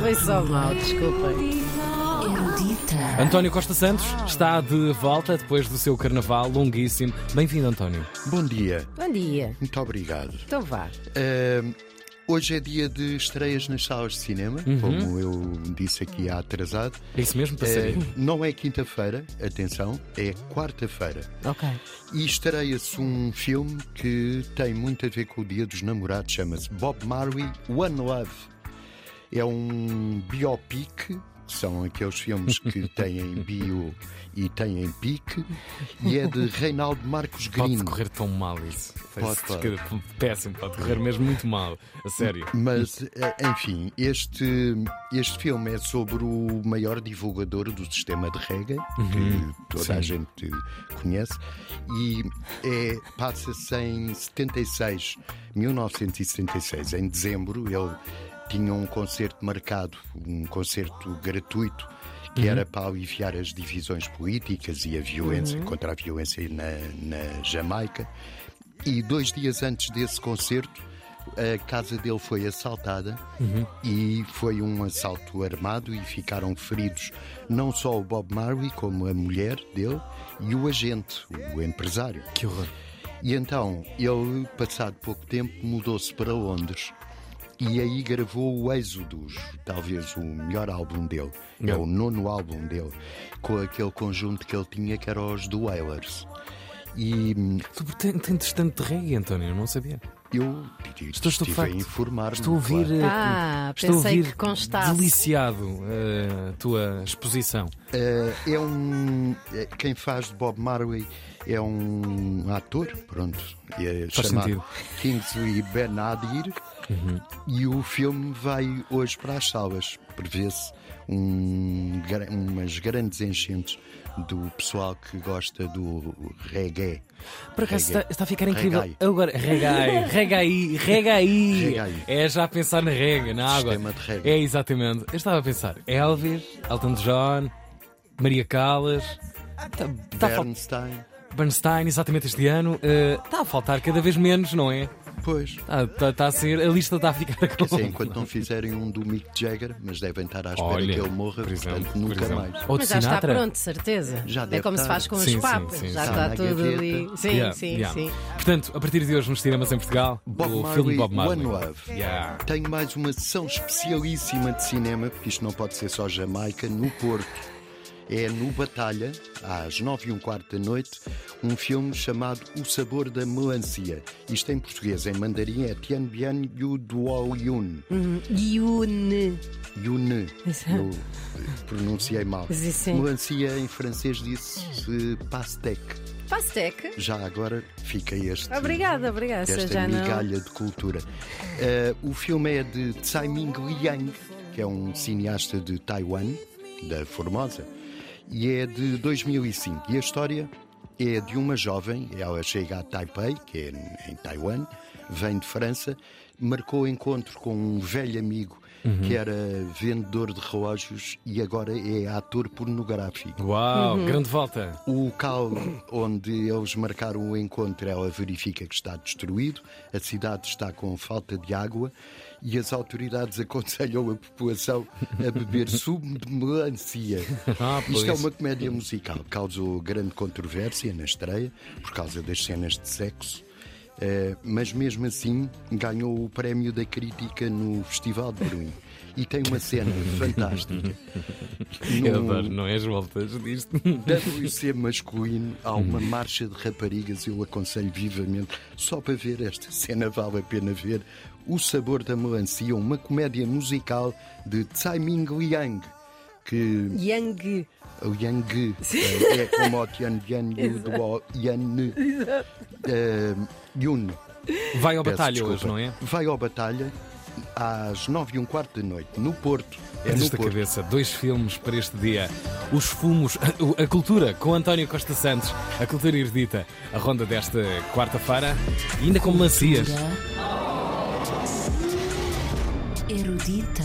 Foi só mal, desculpem. António Costa Santos está de volta depois do seu carnaval longuíssimo. Bem-vindo, António. Bom dia, Bom dia. muito obrigado. Então vá. Ahm, hoje é dia de estreias nas salas de cinema, como eu disse aqui há atrasado. É isso mesmo, passarinho? não é quinta-feira, atenção, é quarta-feira. Ok. E estreia-se um filme que tem muito a ver com o Dia dos Namorados, chama-se Bob Marley One Love. É um biopic, que são aqueles filmes que têm bio e têm pique, e é de Reinaldo Marcos Pode Green. correr tão mal isso. Pode, que- Péssimo, pode correr mesmo muito mal. A sério. Mas, eh, enfim, este, este filme é sobre o maior divulgador do sistema de reggae, que toda a gente conhece, e é, passa-se em 76, 1976, em dezembro. Ele tinha um concerto marcado, um concerto gratuito. Que era para aliviar as divisões políticas e a violência contra a violência na, na Jamaica. E dois dias antes desse concerto, a casa dele foi assaltada e foi um assalto armado e ficaram feridos não só o Bob Marley, como a mulher dele e o agente, o empresário. Que horror. E então ele, passado pouco tempo, mudou-se para Londres. E aí gravou o Êxodos, talvez o melhor álbum dele. É Yeah. o nono álbum dele, com aquele conjunto que ele tinha, que era os do Wailers. E Tu ten- tens tanto de reggae, António, eu não sabia. eu Estou estive a informar-me. Estou a ouvir. claro. eh, Ah, estou a ouvir que constasse. deliciado eh, a tua exposição. Eh, é um. Quem faz de Bob Marley é um ator, pronto. É Faz chamado sentido. Kingsley Benadir. E o filme vai hoje para as salas. Prevê-se um, umas grandes enchentes do pessoal que gosta do reggae. Por acaso está, está a ficar incrível. Reggae. Agora, reggae, reggae, reggae. É já a pensar na reggae, na água. Sistema de reggae. É exatamente. Eu estava a pensar Elvis, Elton John, Maria Callas, a fal- Bernstein. Bernstein, exatamente este ano. Eh, está a faltar cada vez menos, não é? Pois. Está, está- está a ser, a lista está a ficar com. Sim, enquanto não fizerem um do Mick Jagger, mas devem estar à espera Olha, que ele morra, por exemplo, portanto por nunca exemplo. mais. Ou Mas já está pronto, certeza. Já é deve como se estar. faz com Sim, os papos. sim, já está tudo gaveta. ali. Sim, Yeah, sim, yeah. sim. Portanto, a partir de hoje nos cinemas em Portugal, Bob o Marley, filme Bob Marley. One Love. Yeah. Tenho mais uma sessão especialíssima de cinema, porque isto não pode ser só Jamaica, no Porto. É no Batalha, às nove e um quarto da noite, um filme chamado O Sabor da Melancia. Isto em português, em mandarim, é Tian Bien Yu Duo Yun. Yune. Yun. Exato. Eu pronunciei mal. Sim. Melancia em francês disse pastec. Pastec. Já agora fica este. Obrigada, obrigada. Esta já não. migalha de cultura. Eh, o filme é de Tsai Ming Liang, que é um cineasta de Taiwan, da Formosa, e é de 2005. E a história é de uma jovem, ela chega a Taipei, que é em Taiwan, vem de França, marcou encontro com um velho amigo que era vendedor de relógios e agora é ator pornográfico. Uau, Uhum. grande volta. O local onde eles marcaram o encontro, ela verifica que está destruído, a cidade está com falta de água e as autoridades aconselham a população a beber sumo de melancia. Ah, Isto é uma comédia musical, causou grande controvérsia na estreia por causa das cenas de sexo. Eh, mas mesmo assim ganhou o prémio da crítica no Festival de Berlim e tem uma cena fantástica. Eu No- adoro, não é as voltas disto. WC masculino, há uma marcha de raparigas, eu aconselho vivamente, só para ver esta cena vale a pena ver. O Sabor da Melancia, uma comédia musical de Tsai Ming Liang, que Yang. O Yang eh, é como o Tian Bian Yu do Yan eh, Yun. Vai ao Peço batalha desculpa. hoje, não é? Vai ao Batalha às nove e um quarto da noite, no Porto. É no Esta Porto. cabeça, dois filmes para este dia. Os fumos, a, a cultura com António Costa Santos, a cultura erudita, a ronda desta quarta-feira, ainda com melancias. Erudita.